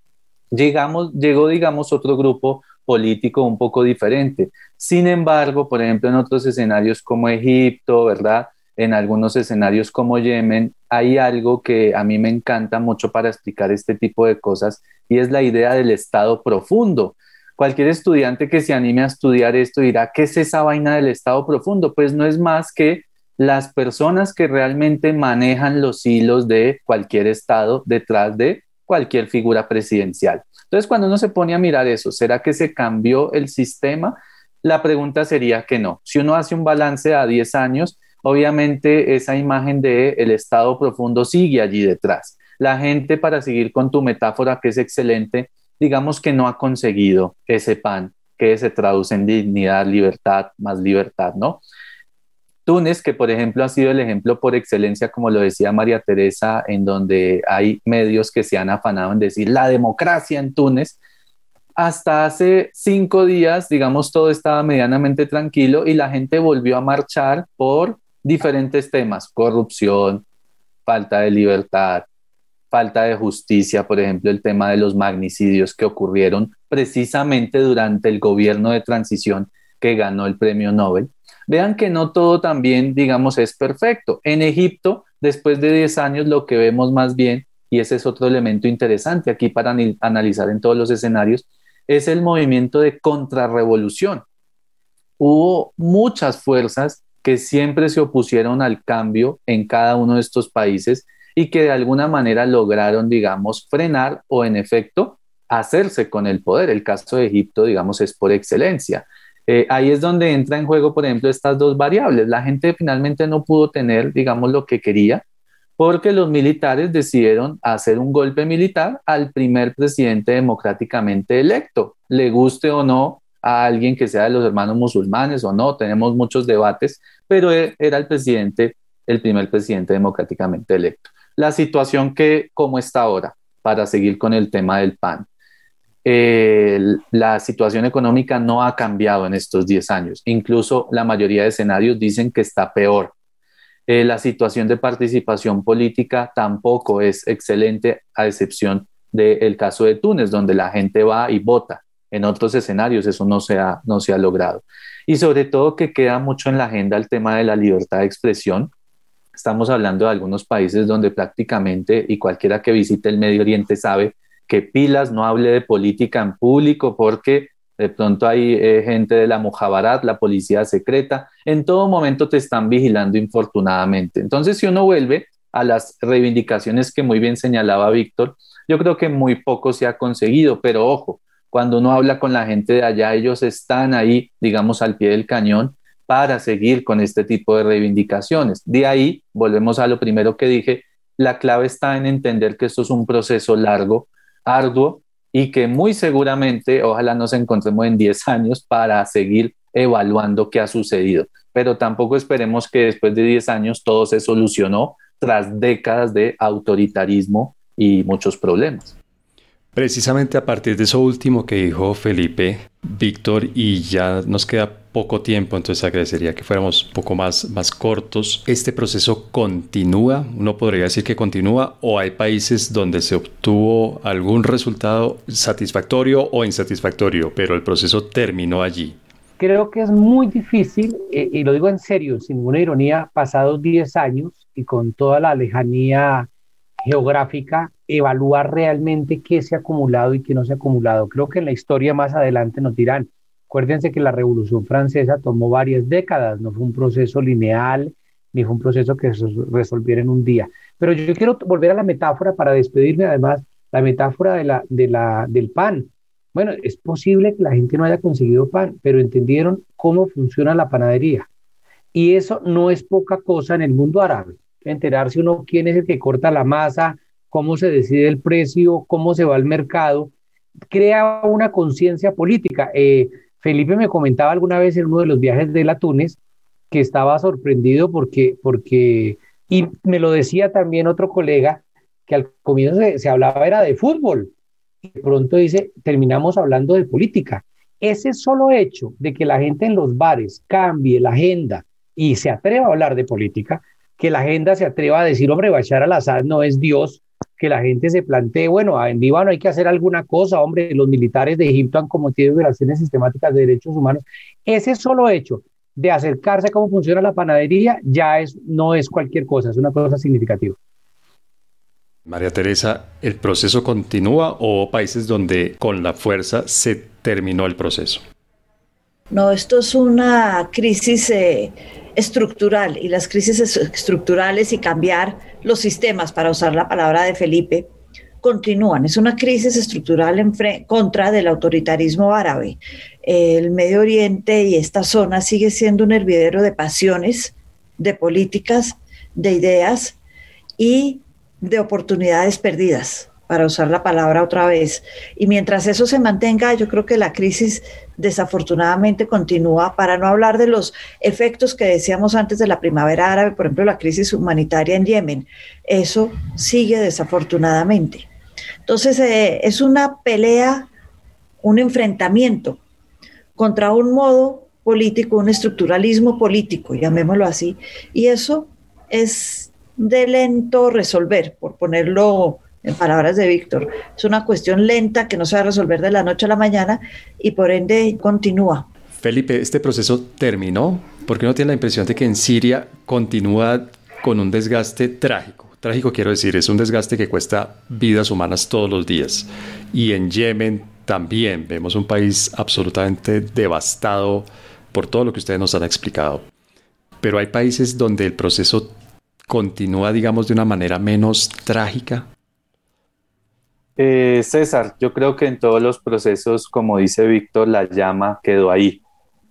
llegamos, llegó, digamos, otro grupo político un poco diferente. Sin embargo, por ejemplo, en otros escenarios como Egipto, ¿verdad? en algunos escenarios como Yemen, hay algo que a mí me encanta mucho para explicar este tipo de cosas y es la idea del estado profundo. Cualquier estudiante que se anime a estudiar esto dirá, ¿qué es esa vaina del estado profundo? Pues no es más que las personas que realmente manejan los hilos de cualquier estado detrás de cualquier figura presidencial. Entonces, cuando uno se pone a mirar eso, ¿será que se cambió el sistema? La pregunta sería que no. Si uno hace un balance a 10 años, obviamente esa imagen de el estado profundo sigue allí detrás. La gente, para seguir con tu metáfora que es excelente, digamos que no ha conseguido ese pan que se traduce en dignidad, libertad, más libertad, ¿no? Túnez, que por ejemplo ha sido el ejemplo por excelencia, como lo decía María Teresa, en donde hay medios que se han afanado en decir la democracia en Túnez, hasta hace cinco días, digamos, todo estaba medianamente tranquilo y la gente volvió a marchar por diferentes temas, corrupción, falta de libertad, falta de justicia, por ejemplo, el tema de los magnicidios que ocurrieron precisamente durante el gobierno de transición que ganó el premio Nobel. Vean que no todo también, digamos, es perfecto. En Egipto, después de 10 años, lo que vemos más bien, y ese es otro elemento interesante aquí para analizar en todos los escenarios, es el movimiento de contrarrevolución. Hubo muchas fuerzas que siempre se opusieron al cambio en cada uno de estos países y que de alguna manera lograron, digamos, frenar o en efecto hacerse con el poder. El caso de Egipto, digamos, es por excelencia. Eh, ahí es donde entra en juego, por ejemplo, estas dos variables. La gente finalmente no pudo tener, digamos, lo que quería porque los militares decidieron hacer un golpe militar al primer presidente democráticamente electo, le guste o no a alguien que sea de los hermanos musulmanes o no, tenemos muchos debates, pero e, era el presidente, el primer presidente democráticamente electo. La situación que, como está ahora, para seguir con el tema del PAN, la situación económica no ha cambiado en estos 10 años. Incluso la mayoría de escenarios dicen que está peor. Eh, la situación de participación política tampoco es excelente, a excepción del caso de Túnez, donde la gente va y vota. En otros escenarios eso no se, ha, no se ha logrado. Y sobre todo que queda mucho en la agenda el tema de la libertad de expresión. Estamos hablando de algunos países donde prácticamente, y cualquiera que visite el Medio Oriente sabe, que Pilas no hable de política en público porque de pronto hay eh, gente de la Mojabarat, la policía secreta, en todo momento te están vigilando infortunadamente. Entonces, si uno vuelve a las reivindicaciones que muy bien señalaba Víctor, yo creo que muy poco se ha conseguido, pero ojo, cuando uno habla con la gente de allá, ellos están ahí, digamos, al pie del cañón para seguir con este tipo de reivindicaciones. De ahí, volvemos a lo primero que dije, la clave está en entender que esto es un proceso largo, arduo, y que muy seguramente, ojalá nos encontremos en 10 años para seguir evaluando qué ha sucedido. Pero tampoco esperemos que después de 10 años todo se solucionó tras décadas de autoritarismo y muchos problemas. Precisamente a partir de eso último que dijo Felipe, Víctor, y ya nos queda poco tiempo, entonces agradecería que fuéramos un poco más, más cortos. ¿Este proceso continúa? ¿Uno podría decir que continúa? ¿O hay países donde se obtuvo algún resultado satisfactorio o insatisfactorio, pero el proceso terminó allí? Creo que es muy difícil, eh, y lo digo en serio, sin ninguna ironía, pasados 10 años y con toda la lejanía geográfica, evaluar realmente qué se ha acumulado y qué no se ha acumulado. Creo que en la historia más adelante nos dirán, acuérdense que la Revolución Francesa tomó varias décadas, no fue un proceso lineal, ni fue un proceso que se resolviera en un día. Pero yo quiero volver a la metáfora para despedirme, además, la metáfora de la, de la, del pan. Bueno, es posible que la gente no haya conseguido pan, pero entendieron cómo funciona la panadería. Y eso no es poca cosa en el mundo árabe enterarse uno quién es el que corta la masa, cómo se decide el precio, cómo se va al mercado, crea una conciencia política. Eh, Felipe me comentaba alguna vez en uno de los viajes de la Túnez que estaba sorprendido porque, porque, y me lo decía también otro colega, que al comienzo se, hablaba era de fútbol, y pronto dice, terminamos hablando de política. Ese solo hecho de que la gente en los bares cambie la agenda y se atreva a hablar de política, que la agenda se atreva a decir, hombre, Bashar al-Assad no es Dios, que la gente se plantee, bueno, en Líbano hay que hacer alguna cosa, hombre, los militares de Egipto han cometido violaciones sistemáticas de derechos humanos. Ese solo hecho de acercarse a cómo funciona la panadería ya es, no es cualquier cosa, es una cosa significativa. María Teresa, ¿el proceso continúa o países donde con la fuerza se terminó el proceso? No, esto es una crisis eh, estructural y las crisis estructurales y cambiar los sistemas, para usar la palabra de Felipe, continúan. Es una crisis estructural en contra del autoritarismo árabe. El Medio Oriente y esta zona sigue siendo un hervidero de pasiones, de políticas, de ideas y de oportunidades perdidas. Para usar la palabra otra vez. Y mientras eso se mantenga, yo creo que la crisis desafortunadamente continúa, para no hablar de los efectos que decíamos antes de la primavera árabe, por ejemplo, la crisis humanitaria en Yemen. Eso sigue desafortunadamente. Entonces, eh, es una pelea, un enfrentamiento contra un modo político, un estructuralismo político, llamémoslo así, y eso es de lento resolver, por ponerlo en palabras de Víctor. Es una cuestión lenta que no se va a resolver de la noche a la mañana y por ende continúa. Felipe, ¿este proceso terminó? Porque uno tiene la impresión de que en Siria continúa con un desgaste trágico. Trágico quiero decir, es un desgaste que cuesta vidas humanas todos los días. Y en Yemen también vemos un país absolutamente devastado por todo lo que ustedes nos han explicado. Pero hay países donde el proceso continúa, digamos, de una manera menos trágica. Eh, César, yo creo que en todos los procesos, como dice Víctor, la llama quedó ahí.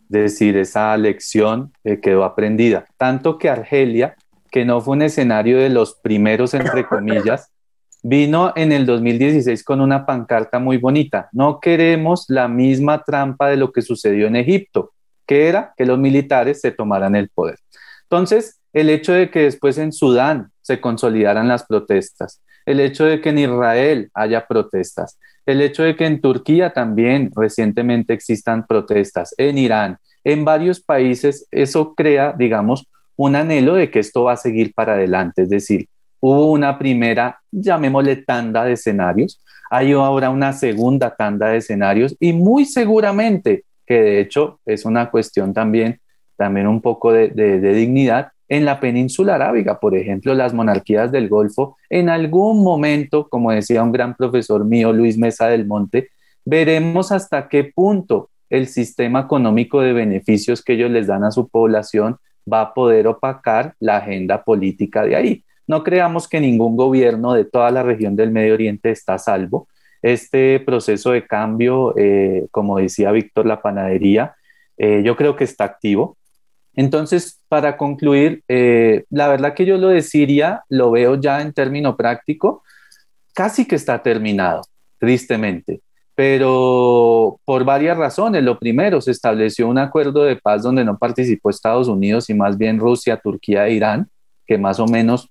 Es decir, esa lección eh, quedó aprendida. Tanto que Argelia, que no fue un escenario de los primeros, entre comillas, vino en el 2016 con una pancarta muy bonita. No queremos la misma trampa de lo que sucedió en Egipto que era que los militares se tomaran el poder. Entonces, el hecho de que después en Sudán se consolidaran las protestas, el hecho de que en Israel haya protestas, el hecho de que en Turquía también recientemente existan protestas, en Irán, en varios países, eso crea, digamos, un anhelo de que esto va a seguir para adelante. Es decir, hubo una primera, llamémosle tanda de escenarios, hay ahora una segunda tanda de escenarios y muy seguramente que de hecho es una cuestión también, también un poco de, dignidad. En la península arábiga, por ejemplo, las monarquías del Golfo, en algún momento, como decía un gran profesor mío, Luis Mesa del Monte, veremos hasta qué punto el sistema económico de beneficios que ellos les dan a su población va a poder opacar la agenda política de ahí. No creamos que ningún gobierno de toda la región del Medio Oriente está a salvo, este proceso de cambio, eh, como decía Víctor, la panadería, eh, yo creo que está activo. Entonces, para concluir, eh, la verdad que yo lo de Siria lo veo ya en término práctico, casi que está terminado, tristemente, pero por varias razones. Lo primero, se estableció un acuerdo de paz donde no participó Estados Unidos y más bien Rusia, Turquía e Irán, que más o menos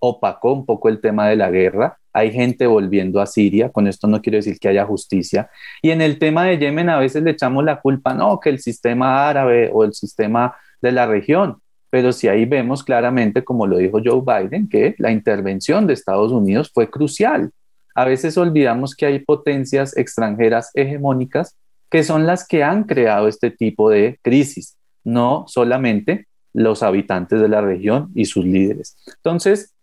opacó un poco el tema de la guerra hay gente volviendo a Siria, con esto no quiero decir que haya justicia. Y en el tema de Yemen a veces le echamos la culpa, no, que el sistema árabe o el sistema de la región, pero si ahí vemos claramente, como lo dijo Joe Biden, que la intervención de Estados Unidos fue crucial. A veces olvidamos que hay potencias extranjeras hegemónicas que son las que han creado este tipo de crisis, no solamente los habitantes de la región y sus líderes. Entonces,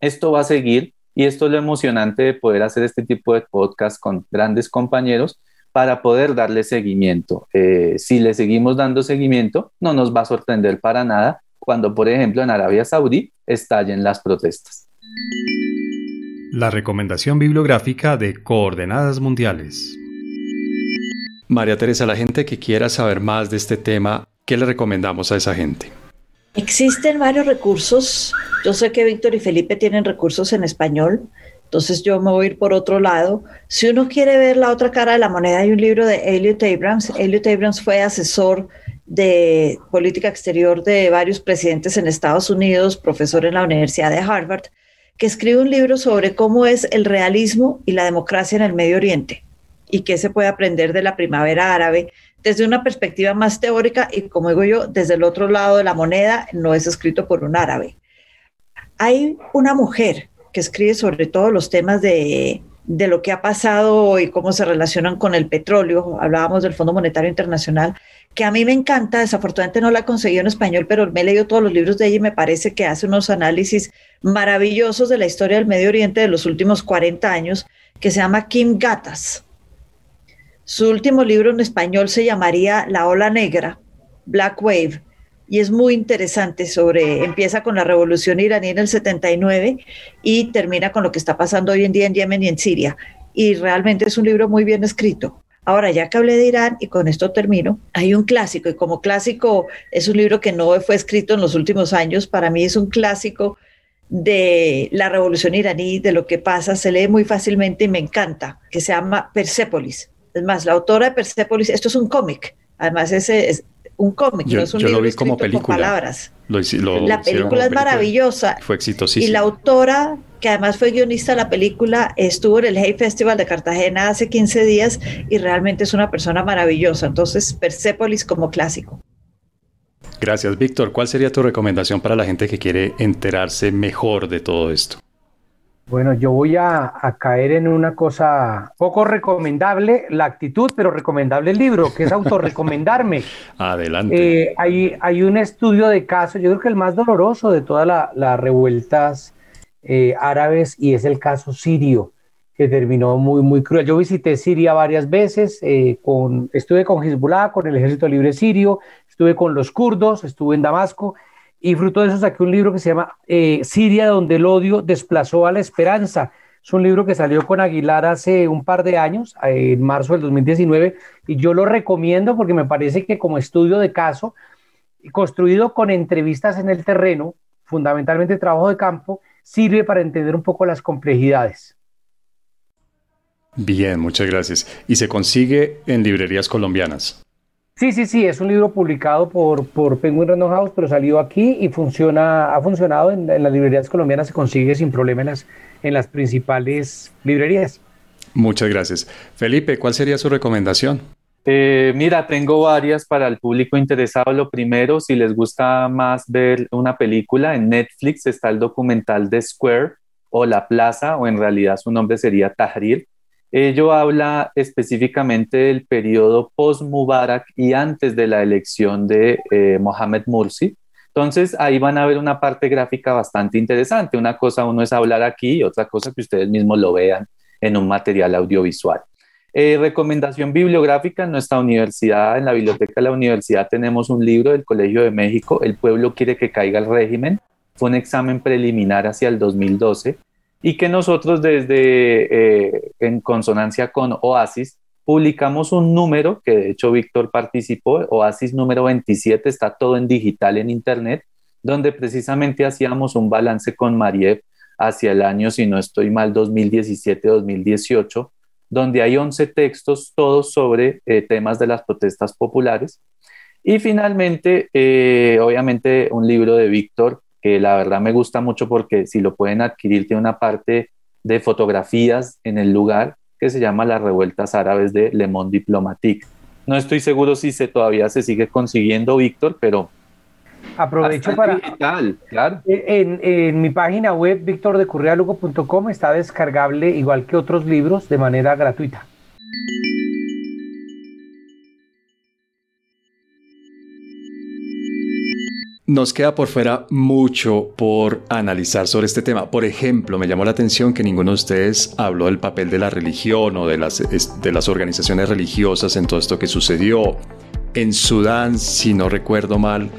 esto va a seguir y esto es lo emocionante de poder hacer este tipo de podcast con grandes compañeros para poder darle seguimiento. Eh, si le seguimos dando seguimiento, no nos va a sorprender para nada cuando, por ejemplo, en Arabia Saudí estallen las protestas. La recomendación bibliográfica de Coordenadas Mundiales. María Teresa, la gente que quiera saber más de este tema, ¿qué le recomendamos a esa gente? Existen varios recursos. Yo sé que Víctor y Felipe tienen recursos en español, entonces yo me voy a ir por otro lado. Si uno quiere ver la otra cara de la moneda, hay un libro de Elliot Abrams. Elliot Abrams fue asesor de política exterior de varios presidentes en Estados Unidos, profesor en la Universidad de Harvard, que escribe un libro sobre cómo es el realismo y la democracia en el Medio Oriente y qué se puede aprender de la primavera árabe desde una perspectiva más teórica y como digo yo, desde el otro lado de la moneda, no es escrito por un árabe. Hay una mujer que escribe sobre todos los temas de, de lo que ha pasado y cómo se relacionan con el petróleo. Hablábamos del Fondo Monetario Internacional, que a mí me encanta, desafortunadamente no la he conseguido en español, pero me he leído todos los libros de ella y me parece que hace unos análisis maravillosos de la historia del Medio Oriente de los últimos 40 años, que se llama Kim Gatas su último libro en español se llamaría La Ola Negra, Black Wave, y es muy interesante sobre, empieza con la revolución iraní en el 79 y termina con lo que está pasando hoy en día en Yemen y en Siria. Y realmente es un libro muy bien escrito. Ahora, ya que hablé de Irán, y con esto termino, hay un clásico, y como clásico es un libro que no fue escrito en los últimos años, para mí es un clásico de la revolución iraní, de lo que pasa, se lee muy fácilmente y me encanta, que se llama Persepolis. Es más, la autora de Persepolis, esto es un cómic, además ese es un cómic, no es un libro lo vi como película. palabras. la película es maravillosa. Fue exitosísima. Y la autora, que además fue guionista de la película, estuvo en el Hay Festival de Cartagena hace 15 días y realmente es una persona maravillosa. Entonces, Persepolis como clásico. Gracias, Víctor. ¿Cuál sería tu recomendación para la gente que quiere enterarse mejor de todo esto? Bueno, yo voy a, caer en una cosa poco recomendable, la actitud, pero recomendable el libro, que es autorrecomendarme. Adelante. Eh, hay, hay, un estudio de caso, yo creo que el más doloroso de todas las revueltas eh, árabes, y es el caso sirio, que terminó muy, muy cruel. Yo visité Siria varias veces, eh, con, estuve con Hezbollah, con el Ejército Libre Sirio, estuve con los kurdos, estuve en Damasco y fruto de eso saqué un libro que se llama eh, Siria, donde el odio desplazó a la esperanza. Es un libro que salió con Aguilar hace un par de años, en marzo del 2019, y yo lo recomiendo porque me parece que como estudio de caso, construido con entrevistas en el terreno, fundamentalmente trabajo de campo, sirve para entender un poco las complejidades. Bien, muchas gracias. ¿Y se consigue en librerías colombianas? Sí, sí, sí, es un libro publicado por, por Penguin Random House, pero salió aquí y funciona, ha funcionado en, las librerías colombianas, se consigue sin problema en las, en las principales librerías. Muchas gracias. Felipe, ¿cuál sería su recomendación? Eh, mira, tengo varias para el público interesado. Lo primero, si les gusta más ver una película, en Netflix está el documental de Square o La Plaza, o en realidad su nombre sería Tahrir, Ello habla específicamente del periodo post-Mubarak y antes de la elección de eh, Mohamed Mursi. Entonces ahí van a ver una parte gráfica bastante interesante. Una cosa uno es hablar aquí otra cosa que ustedes mismos lo vean en un material audiovisual. Eh, recomendación bibliográfica en nuestra universidad, en la biblioteca de la universidad tenemos un libro del Colegio de México, El pueblo quiere que caiga el régimen. Fue un examen preliminar hacia el 2012 y que nosotros desde, eh, en consonancia con Oasis, publicamos un número, que de hecho Víctor participó, Oasis número 27, está todo en digital en Internet, donde precisamente hacíamos un balance con Mariev hacia el año, si no estoy mal, 2017-2018, donde hay 11 textos, todos sobre eh, temas de las protestas populares. Y finalmente, eh, obviamente, un libro de Víctor que la verdad me gusta mucho porque si lo pueden adquirir tiene una parte de fotografías en el lugar que se llama Las Revueltas Árabes de Le Monde Diplomatique. No estoy seguro si se todavía se sigue consiguiendo, Víctor, pero aprovecho para digital, claro. En, en, mi página web victordecurrialugo.com está descargable igual que otros libros de manera gratuita. Nos queda por fuera mucho por analizar sobre este tema. Por ejemplo, me llamó la atención que ninguno de ustedes habló del papel de la religión o de las, organizaciones religiosas en todo esto que sucedió. En Sudán, si no recuerdo mal,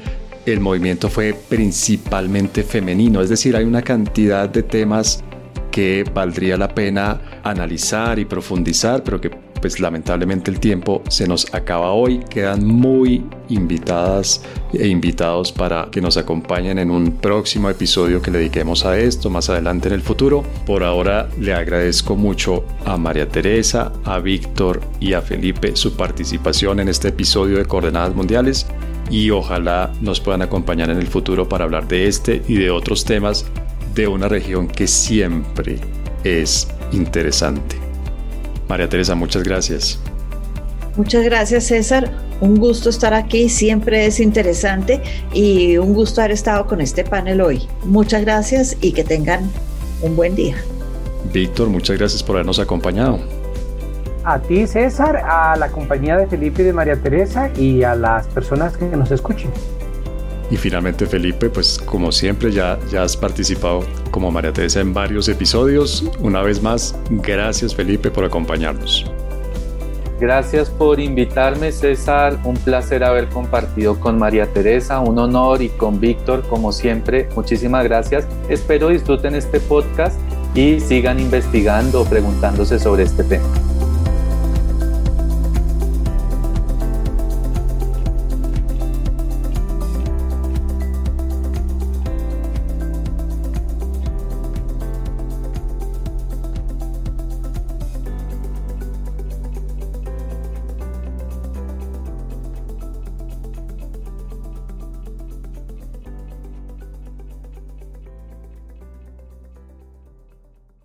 el movimiento fue principalmente femenino, es decir, hay una cantidad de temas que valdría la pena analizar y profundizar, pero que pues lamentablemente el tiempo se nos acaba hoy. Quedan muy invitadas e invitados para que nos acompañen en un próximo episodio que le dediquemos a esto más adelante en el futuro. Por ahora le agradezco mucho a María Teresa, a Víctor y a Felipe su participación en este episodio de Coordenadas Mundiales y ojalá nos puedan acompañar en el futuro para hablar de este y de otros temas de una región que siempre es interesante. María Teresa, muchas gracias. Muchas gracias César, un gusto estar aquí, siempre es interesante y un gusto haber estado con este panel hoy. Muchas gracias y que tengan un buen día. Víctor, muchas gracias por habernos acompañado. A ti César, a la compañía de Felipe y de María Teresa y a las personas que nos escuchen. Y finalmente Felipe, pues como siempre ya, ya has participado como María Teresa en varios episodios. Una vez más, gracias Felipe por acompañarnos. Gracias por invitarme César, un placer haber compartido con María Teresa, un honor y con Víctor como siempre. Muchísimas gracias. Espero disfruten este podcast y sigan investigando o preguntándose sobre este tema.